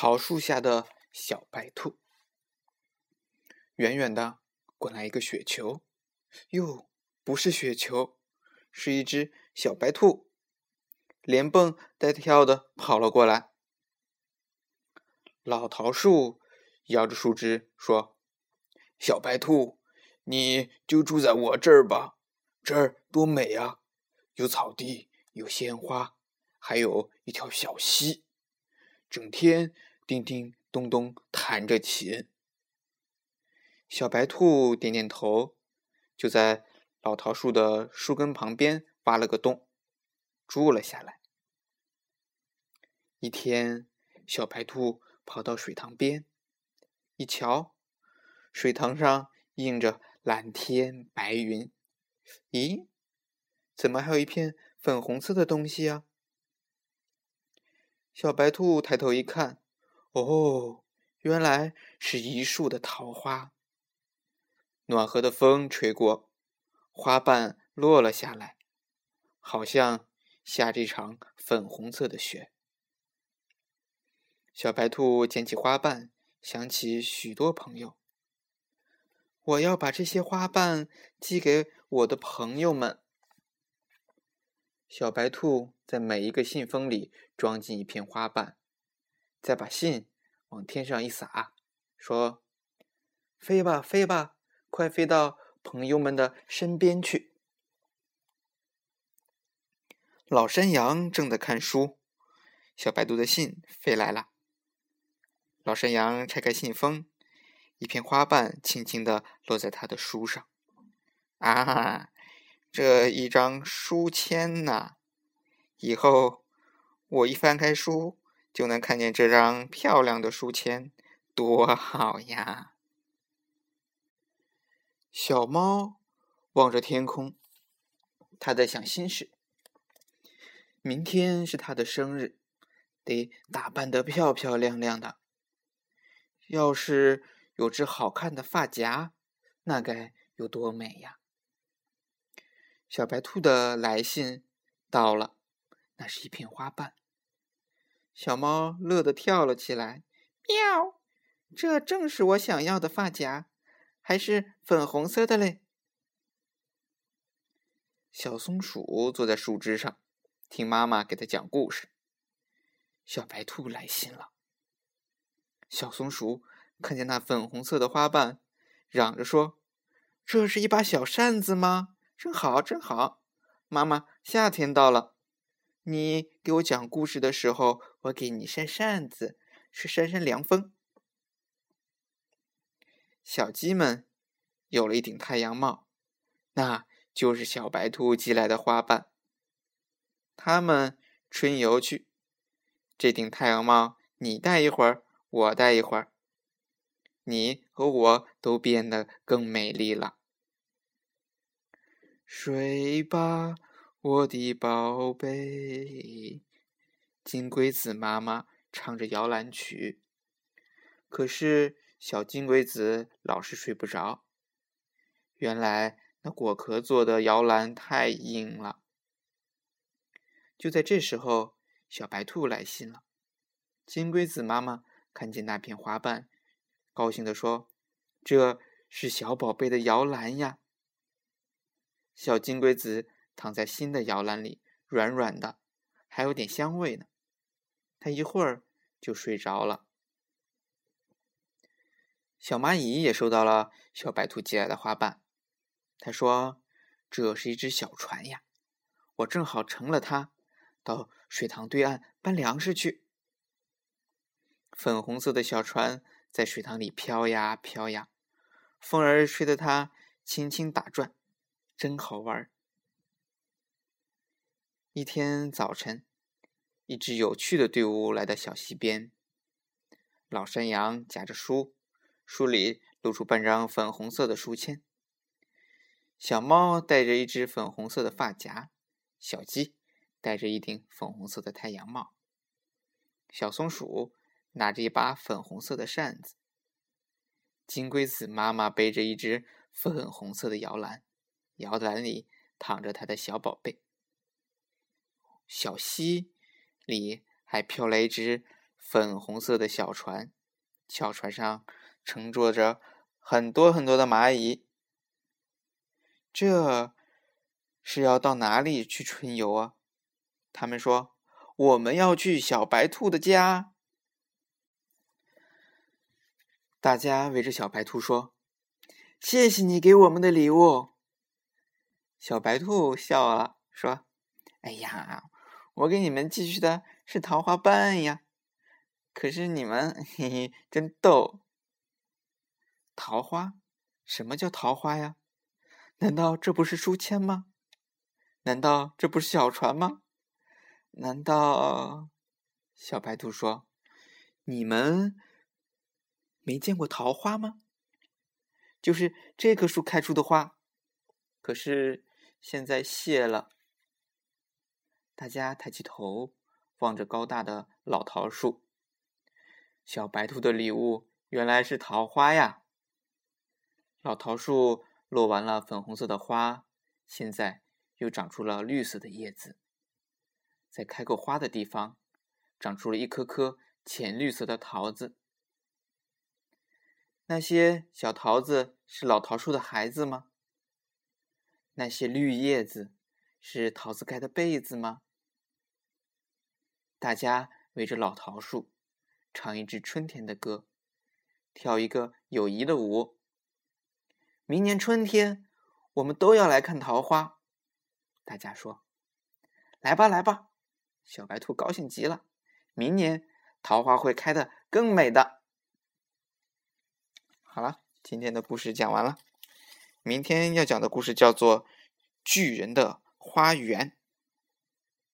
桃树下的小白兔。远远的滚来一个雪球，哟，不是雪球，是一只小白兔，连蹦带跳的跑了过来。老桃树摇着树枝说：“小白兔，你就住在我这儿吧，这儿多美啊，有草地，有鲜花，还有一条小溪。”整天叮叮咚咚弹着琴，小白兔点点头，就在老桃树的树根旁边挖了个洞，住了下来。一天，小白兔跑到水塘边，一瞧，水塘上映着蓝天白云，咦，怎么还有一片粉红色的东西啊？小白兔抬头一看，哦，原来是一树的桃花。暖和的风吹过，花瓣落了下来，好像下这场粉红色的雪。小白兔捡起花瓣，想起许多朋友。我要把这些花瓣寄给我的朋友们。小白兔在每一个信封里装进一片花瓣，再把信往天上一撒，说：“飞吧，飞吧，快飞到朋友们的身边去。”老山羊正在看书，小白兔的信飞来了。老山羊拆开信封，一片花瓣轻轻地落在他的书上。啊！这一张书签呐，以后我一翻开书就能看见这张漂亮的书签，多好呀！小猫望着天空，它在想心事。明天是它的生日，得打扮得漂漂亮亮的。要是有只好看的发夹，那该有多美呀！小白兔的来信到了，那是一片花瓣。小猫乐得跳了起来，喵！这正是我想要的发夹，还是粉红色的嘞。小松鼠坐在树枝上，听妈妈给它讲故事。小白兔来信了。小松鼠看见那粉红色的花瓣，嚷着说：“这是一把小扇子吗？”真好，真好，妈妈，夏天到了，你给我讲故事的时候，我给你扇扇子，是扇扇凉风。小鸡们有了一顶太阳帽，那就是小白兔寄来的花瓣。它们春游去，这顶太阳帽你戴一会儿，我戴一会儿，你和我都变得更美丽了。睡吧，我的宝贝。金龟子妈妈唱着摇篮曲，可是小金龟子老是睡不着。原来那果壳做的摇篮太硬了。就在这时候，小白兔来信了。金龟子妈妈看见那片花瓣，高兴地说：“这是小宝贝的摇篮呀。”小金龟子躺在新的摇篮里，软软的，还有点香味呢。它一会儿就睡着了。小蚂蚁也收到了小白兔寄来的花瓣，他说：“这是一只小船呀，我正好乘了它，到水塘对岸搬粮食去。”粉红色的小船在水塘里飘呀飘呀，风儿吹得它轻轻打转。真好玩！一天早晨，一支有趣的队伍来到小溪边。老山羊夹着书，书里露出半张粉红色的书签。小猫戴着一只粉红色的发夹，小鸡戴着一顶粉红色的太阳帽。小松鼠拿着一把粉红色的扇子。金龟子妈妈背着一只粉红色的摇篮。摇篮里躺着他的小宝贝，小溪里还飘来一只粉红色的小船，小船上乘坐着很多很多的蚂蚁。这是要到哪里去春游啊？他们说：“我们要去小白兔的家。”大家围着小白兔说：“谢谢你给我们的礼物。”小白兔笑了，说：“哎呀，我给你们寄去的是桃花瓣呀。可是你们嘿嘿，真逗。桃花？什么叫桃花呀？难道这不是书签吗？难道这不是小船吗？难道？”小白兔说：“你们没见过桃花吗？就是这棵树开出的花。可是……”现在谢了。大家抬起头，望着高大的老桃树。小白兔的礼物原来是桃花呀！老桃树落完了粉红色的花，现在又长出了绿色的叶子。在开过花的地方，长出了一颗颗浅绿色的桃子。那些小桃子是老桃树的孩子吗？那些绿叶子是桃子盖的被子吗？大家围着老桃树，唱一支春天的歌，跳一个友谊的舞。明年春天，我们都要来看桃花。大家说：“来吧，来吧！”小白兔高兴极了。明年桃花会开得更美的。好了，今天的故事讲完了。明天要讲的故事叫做《巨人的花园》。